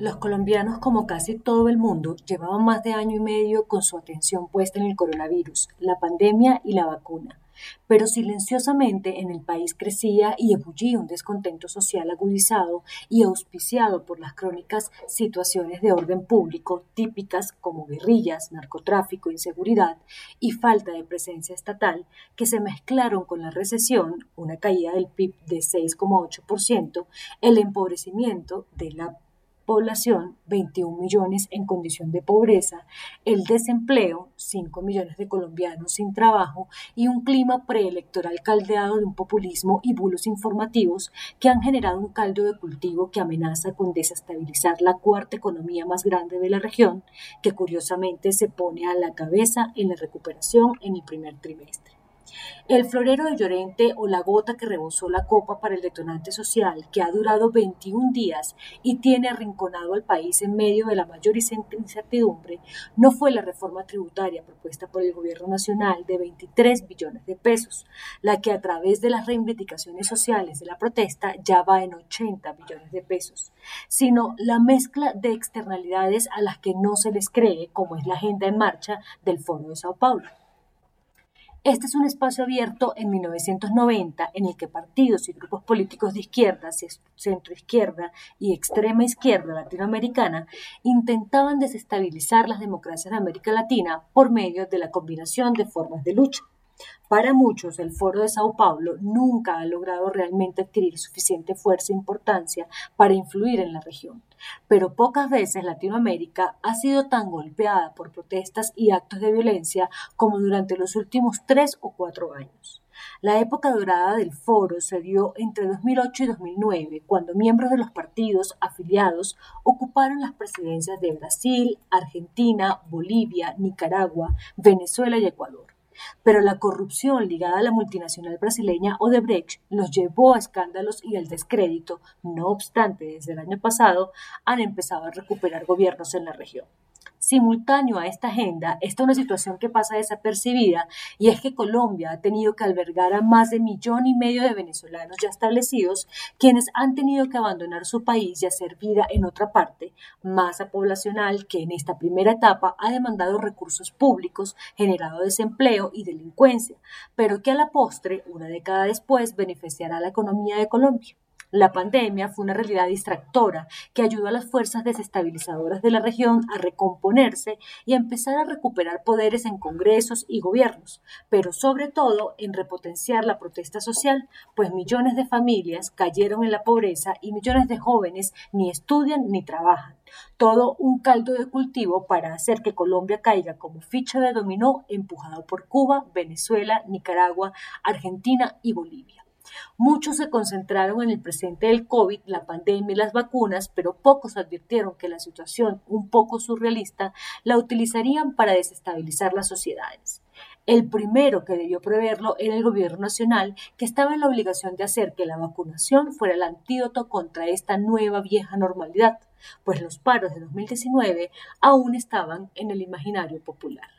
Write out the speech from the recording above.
Los colombianos, como casi todo el mundo, llevaban más de año y medio con su atención puesta en el coronavirus, la pandemia y la vacuna. Pero silenciosamente en el país crecía y ebullía un descontento social agudizado y auspiciado por las crónicas situaciones de orden público típicas como guerrillas, narcotráfico, inseguridad y falta de presencia estatal que se mezclaron con la recesión, una caída del PIB de 6,8%, el empobrecimiento de la población, 21 millones en condición de pobreza, el desempleo, 5 millones de colombianos sin trabajo y un clima preelectoral caldeado de un populismo y bulos informativos que han generado un caldo de cultivo que amenaza con desestabilizar la cuarta economía más grande de la región, que curiosamente se pone a la cabeza en la recuperación en el primer trimestre. El florero de Llorente o la gota que rebosó la copa para el detonante social que ha durado 21 días y tiene arrinconado al país en medio de la mayor incertidumbre no fue la reforma tributaria propuesta por el gobierno nacional de 23 billones de pesos, la que a través de las reivindicaciones sociales de la protesta ya va en 80 billones de pesos, sino la mezcla de externalidades a las que no se les cree, como es la agenda en marcha del Foro de Sao Paulo. Este es un espacio abierto en 1990 en el que partidos y grupos políticos de izquierda, centroizquierda y extrema izquierda latinoamericana intentaban desestabilizar las democracias de América Latina por medio de la combinación de formas de lucha. Para muchos, el Foro de Sao Paulo nunca ha logrado realmente adquirir suficiente fuerza e importancia para influir en la región, pero pocas veces Latinoamérica ha sido tan golpeada por protestas y actos de violencia como durante los últimos tres o cuatro años. La época dorada del foro se dio entre 2008 y 2009, cuando miembros de los partidos afiliados ocuparon las presidencias de Brasil, Argentina, Bolivia, Nicaragua, Venezuela y Ecuador pero la corrupción ligada a la multinacional brasileña Odebrecht los llevó a escándalos y al descrédito. No obstante, desde el año pasado han empezado a recuperar gobiernos en la región. Simultáneo a esta agenda está una situación que pasa desapercibida y es que Colombia ha tenido que albergar a más de millón y medio de venezolanos ya establecidos, quienes han tenido que abandonar su país y hacer vida en otra parte, masa poblacional que en esta primera etapa ha demandado recursos públicos, generado desempleo y delincuencia, pero que a la postre, una década después, beneficiará a la economía de Colombia. La pandemia fue una realidad distractora que ayudó a las fuerzas desestabilizadoras de la región a recomponerse y a empezar a recuperar poderes en congresos y gobiernos, pero sobre todo en repotenciar la protesta social, pues millones de familias cayeron en la pobreza y millones de jóvenes ni estudian ni trabajan. Todo un caldo de cultivo para hacer que Colombia caiga como ficha de dominó empujado por Cuba, Venezuela, Nicaragua, Argentina y Bolivia. Muchos se concentraron en el presente del COVID, la pandemia y las vacunas, pero pocos advirtieron que la situación, un poco surrealista, la utilizarían para desestabilizar las sociedades. El primero que debió preverlo era el gobierno nacional, que estaba en la obligación de hacer que la vacunación fuera el antídoto contra esta nueva vieja normalidad, pues los paros de 2019 aún estaban en el imaginario popular.